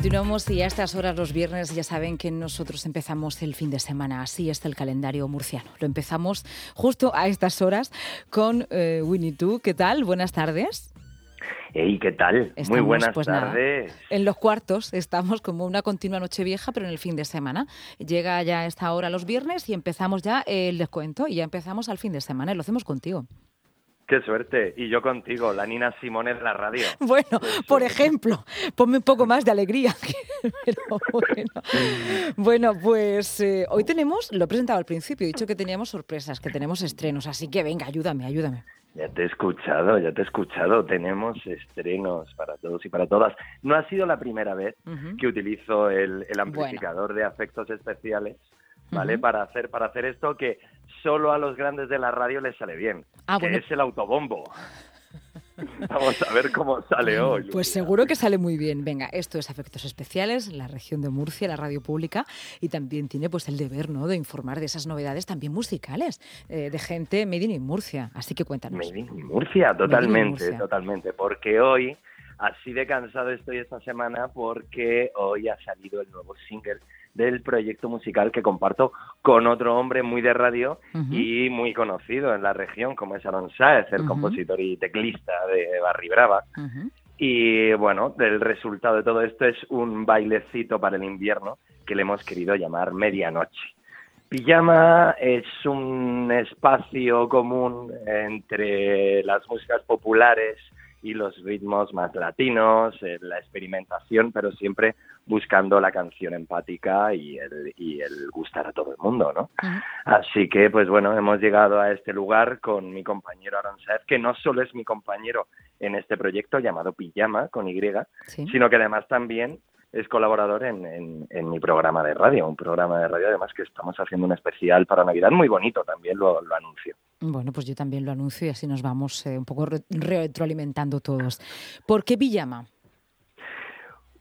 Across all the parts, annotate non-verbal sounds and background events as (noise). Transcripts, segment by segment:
Continuamos y a estas horas los viernes ya saben que nosotros empezamos el fin de semana. Así está el calendario murciano. Lo empezamos justo a estas horas con eh, Winnie Two. ¿Qué tal? Buenas tardes. Hey, ¿qué tal? Muy buenas pues tardes. en los cuartos estamos como una continua noche vieja, pero en el fin de semana. Llega ya esta hora los viernes y empezamos ya el descuento y ya empezamos al fin de semana y lo hacemos contigo. Qué suerte. Y yo contigo, la Nina Simone de la radio. (laughs) Bueno, por ejemplo, ponme un poco más de alegría. (laughs) bueno. pues eh, hoy tenemos, lo he presentado al principio, he dicho que teníamos sorpresas, que tenemos estrenos, así que venga, ayúdame, ayúdame. Ya te he escuchado, ya te he escuchado. Tenemos estrenos para todos y para todas. No ha sido la primera vez que utilizo el, amplificador de afectos especiales ¿vale? Para hacer para hacer esto que solo a los grandes de la radio les sale bien, ah, que es el autobombo. (laughs) Vamos a ver cómo sale hoy. Pues seguro que sale muy bien. Venga, esto es Efectos Especiales, la región de Murcia, la radio pública, y también tiene pues el deber ¿no? de informar de esas novedades también musicales eh, de gente made in Murcia. Así que cuéntanos. Made in Murcia, totalmente, totalmente. Porque hoy, así de cansado estoy esta semana, porque hoy ha salido el nuevo single del proyecto musical que comparto con otro hombre muy de radio y muy conocido en la región, como es Aaron Saez, el compositor y teclista de Barry Brava. Y bueno, el resultado de todo esto es un bailecito para el invierno que le hemos querido llamar Medianoche. Pijama es un espacio común entre las músicas populares y los ritmos más latinos, eh, la experimentación, pero siempre buscando la canción empática y el, y el gustar a todo el mundo, ¿no? Así que, pues bueno, hemos llegado a este lugar con mi compañero Aaron Saez, que no solo es mi compañero en este proyecto llamado Pijama, con Y, sino que además también es colaborador en, en, mi programa de radio, un programa de radio además que estamos haciendo un especial para Navidad muy bonito, también lo, lo anuncio. Bueno, pues yo también lo anuncio y así nos vamos eh, un poco retroalimentando todos. ¿Por qué Pijama?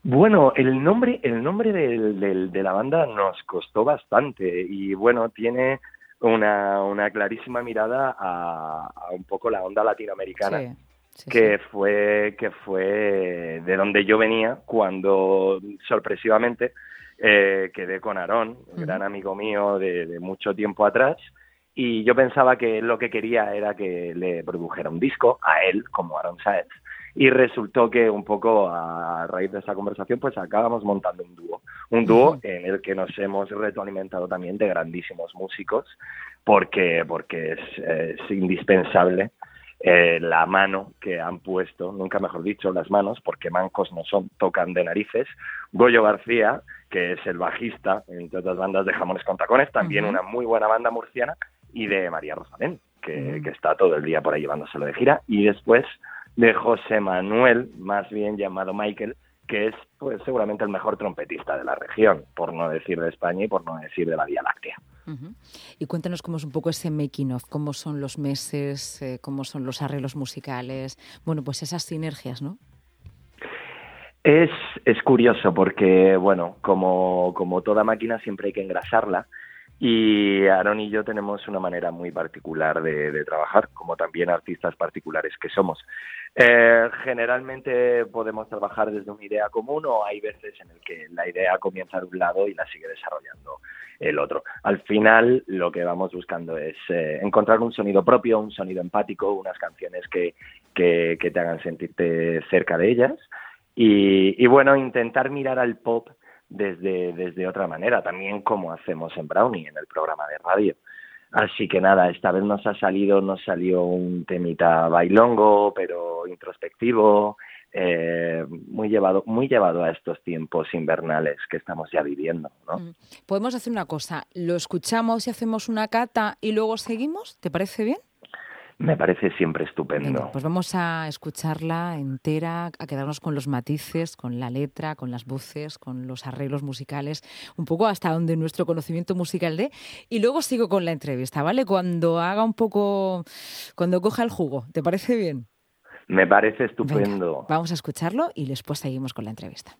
Bueno, el nombre, el nombre de la banda nos costó bastante y bueno, tiene una, una clarísima mirada a, un poco la onda latinoamericana. que fue que fue de donde yo venía cuando sorpresivamente eh, quedé con Aarón, un gran amigo mío de, mucho tiempo atrás, y yo pensaba que lo que quería era que le produjera un disco a él, como Aaron Saez, y resultó que un poco a raíz de esa conversación pues acabamos montando un dúo, un dúo en el que nos hemos retroalimentado también de grandísimos músicos porque, porque es, indispensable eh, la mano que han puesto, nunca mejor dicho, las manos, porque mancos no son, tocan de narices. Goyo García, que es el bajista, entre otras bandas de Jamones con Tacones, también una muy buena banda murciana, y de María Rosalén, que, que, está todo el día por ahí llevándoselo de gira. Y después de José Manuel, más bien llamado Michael, que es pues seguramente el mejor trompetista de la región, por no decir de España y por no decir de la Vía Láctea. Y cuéntanos cómo es un poco ese making of, cómo son los meses, eh, cómo son los arreglos musicales, bueno, pues esas sinergias, ¿no? Es, es curioso porque, bueno, como, como toda máquina siempre hay que engrasarla y Aaron y yo tenemos una manera muy particular de, trabajar, como también artistas particulares que somos. Eh, generalmente podemos trabajar desde una idea común o hay veces en el que la idea comienza de un lado y la sigue desarrollando el otro. Al final lo que vamos buscando es eh, encontrar un sonido propio, un sonido empático, unas canciones que, que, te hagan sentirte cerca de ellas y, y bueno, intentar mirar al pop desde, desde otra manera, también como hacemos en Brownie, en el programa de radio. Así que nada, esta vez nos ha salido, nos salió un temita bailongo, pero introspectivo, eh, muy llevado, muy llevado a estos tiempos invernales que estamos ya viviendo. ¿no? Mm. Podemos hacer una cosa, lo escuchamos y hacemos una cata y luego seguimos, ¿te parece bien? Me parece siempre estupendo. pues vamos a escucharla entera, a quedarnos con los matices, con la letra, con las voces, con los arreglos musicales, un poco hasta donde nuestro conocimiento musical dé. Y luego sigo con la entrevista, ¿vale? Cuando haga un poco, cuando coja el jugo, ¿te parece bien? Me parece estupendo. vamos a escucharlo y después seguimos con la entrevista.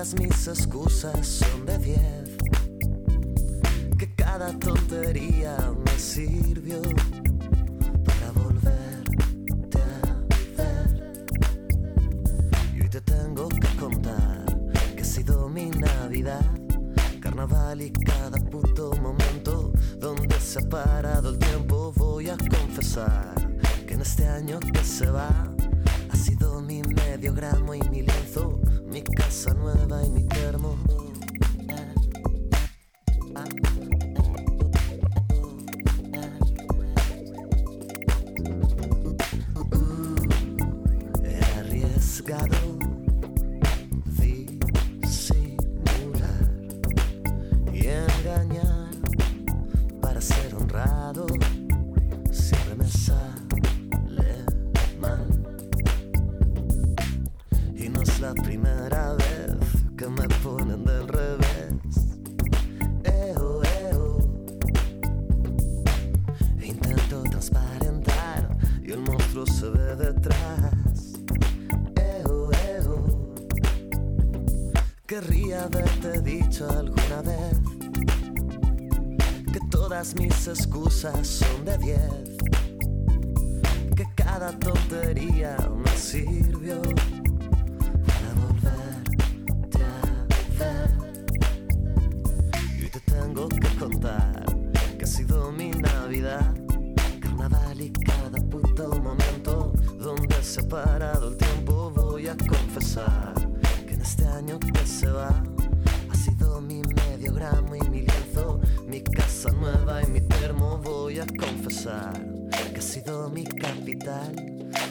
Mis excusas son de diez, que cada tontería me sirvió para volverte a ver. Y hoy te tengo que contar que ha sido mi Navidad, carnaval y cada puto momento donde se ha parado el tiempo voy a confesar que en este año que se va ha sido mi medio gramo y mi lienzo, mi casa nueva y mi termo. Y el monstruo se ve detrás Eo, eo. Querría haberte dicho alguna vez que todas mis excusas son de diez, que cada tontería me sirvió termo. Voy a confesar que ha sido mi capital.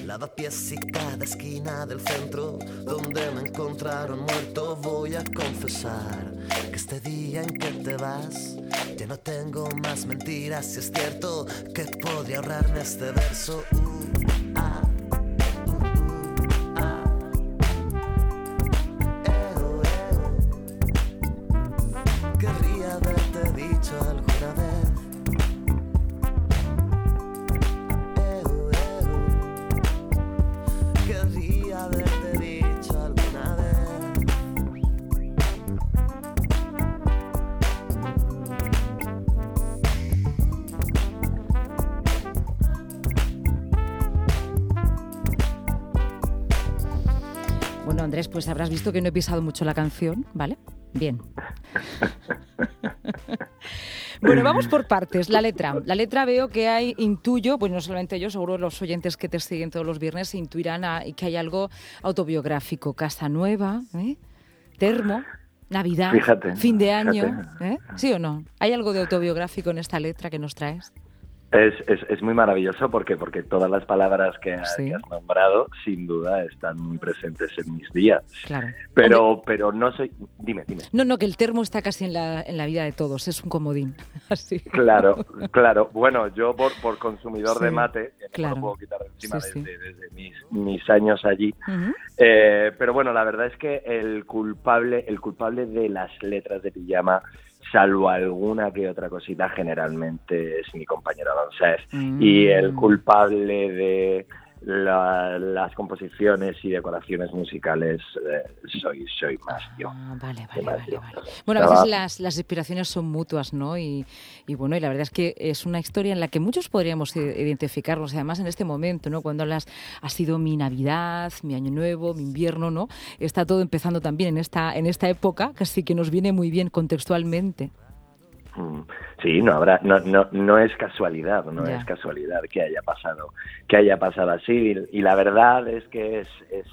Lavapiés y cada esquina del centro donde me encontraron muerto. Voy a confesar que este día en que te vas ya no tengo más mentiras. Y es cierto que podría ahorrarme este verso. Uh, ah, ah. Eo, eo. Querría haberte dicho alguna Bueno, Andrés, pues habrás visto que no he pisado mucho la canción, ¿vale? Bien. (laughs) Bueno, vamos por partes. La letra. La letra veo que hay, intuyo, pues no solamente yo, seguro los oyentes que te siguen todos los viernes intuirán a- que hay algo autobiográfico. Casa nueva, ¿eh? termo, Navidad, Fíjate, fin de año. ¿eh? ¿Sí o no? ¿Hay algo de autobiográfico en esta letra que nos traes? Es, es, es muy maravilloso porque, porque todas las palabras que, ha- Sí. que has nombrado, sin duda, están muy presentes en mis días. Claro. Pero, pero no soy. Dime, dime. No, no, que el termo está casi en la, en la vida de todos, es un comodín. (laughs) Así. Claro, (laughs) claro. Bueno, yo por, por consumidor Sí, de mate, que no claro. lo puedo quitar de encima Sí, desde, desde mis, mis años allí. Eh, pero bueno, la verdad es que el culpable, el culpable de las letras de pijama, salvo alguna que otra cosita, generalmente es mi compañero Alonso. Y el Mm. culpable de la- las composiciones y decoraciones musicales eh, soy, soy más yo. Ah, vale, vale, más vale, yo. vale. Bueno, a veces las, las inspiraciones son mutuas, ¿no? Y, y bueno, y la verdad es que es una historia en la que muchos podríamos identificarnos, además en este momento, ¿no? Cuando las ha sido mi Navidad, mi Año Nuevo, mi invierno, ¿no? Está todo empezando también en esta, en esta época, sí que nos viene muy bien contextualmente. Mm, Sí, no habrá, no, no, no es casualidad, no es casualidad que haya pasado, que haya pasado así. Y, y la verdad es que es, es,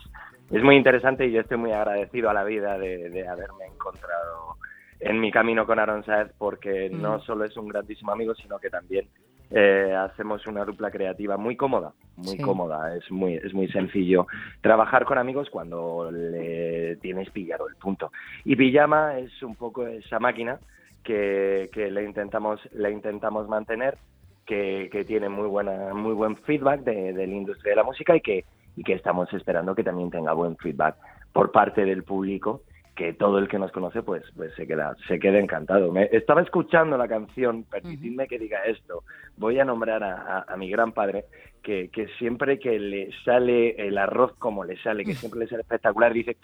es muy interesante y yo estoy muy agradecido a la vida de, de haberme encontrado en mi camino con Aaron Saez porque Mm. no solo es un grandísimo amigo, sino que también eh, hacemos una dupla creativa muy cómoda, muy Sí. cómoda. Es muy, es muy sencillo trabajar con amigos cuando le tienes pillado el punto. Y Pijama es un poco esa máquina que, que le intentamos le intentamos mantener que, que tiene muy buena muy buen feedback de, de la industria de la música y que y que estamos esperando que también tenga buen feedback por parte del público que todo el que nos conoce pues, pues se queda se queda encantado. Me, estaba escuchando la canción, permitidme que diga esto, voy a nombrar a, mi gran padre, que, que, siempre que le sale el arroz como le sale, que siempre le sale espectacular, dice,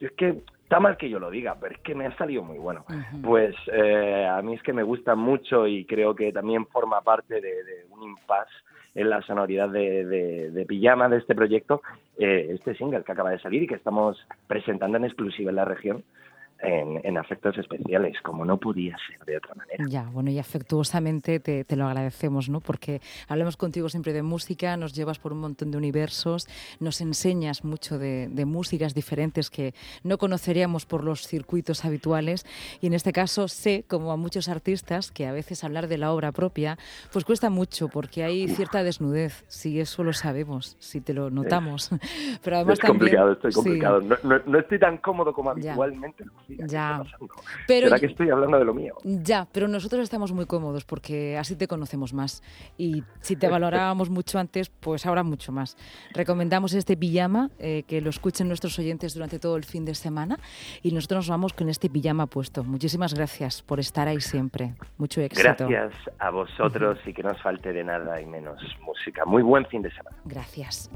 es que está mal que yo lo diga, pero es que me ha salido muy bueno. Pues eh, a mí es que me gusta mucho y creo que también forma parte de, un impasse en la sonoridad de, de, Pijama de este proyecto, eh, este single que acaba de salir y que estamos presentando en exclusiva en la región en, en, afectos especiales, como no podía ser de otra manera. Ya, bueno, y afectuosamente te, te, lo agradecemos, ¿no? Porque hablamos contigo siempre de música, nos llevas por un montón de universos, nos enseñas mucho de, de, músicas diferentes que no conoceríamos por los circuitos habituales. Y en este caso sé, como a muchos artistas, que a veces hablar de la obra propia, pues cuesta mucho, porque hay cierta desnudez, si eso lo sabemos, si te lo notamos. (laughs) Pero además es complicado, estoy complicado. No, no, estoy tan cómodo como habitualmente ya. Pero ¿Será que estoy hablando de lo mío? Ya, pero nosotros estamos muy cómodos porque así te conocemos más. Y si te (laughs) valorábamos mucho antes, pues ahora mucho más. Recomendamos este pijama, eh, que lo escuchen nuestros oyentes durante todo el fin de semana. Y nosotros nos vamos con este pijama puesto. Muchísimas gracias por estar ahí siempre. Mucho éxito. Gracias a vosotros y que no os falte de nada y menos música. Muy buen fin de semana. Gracias.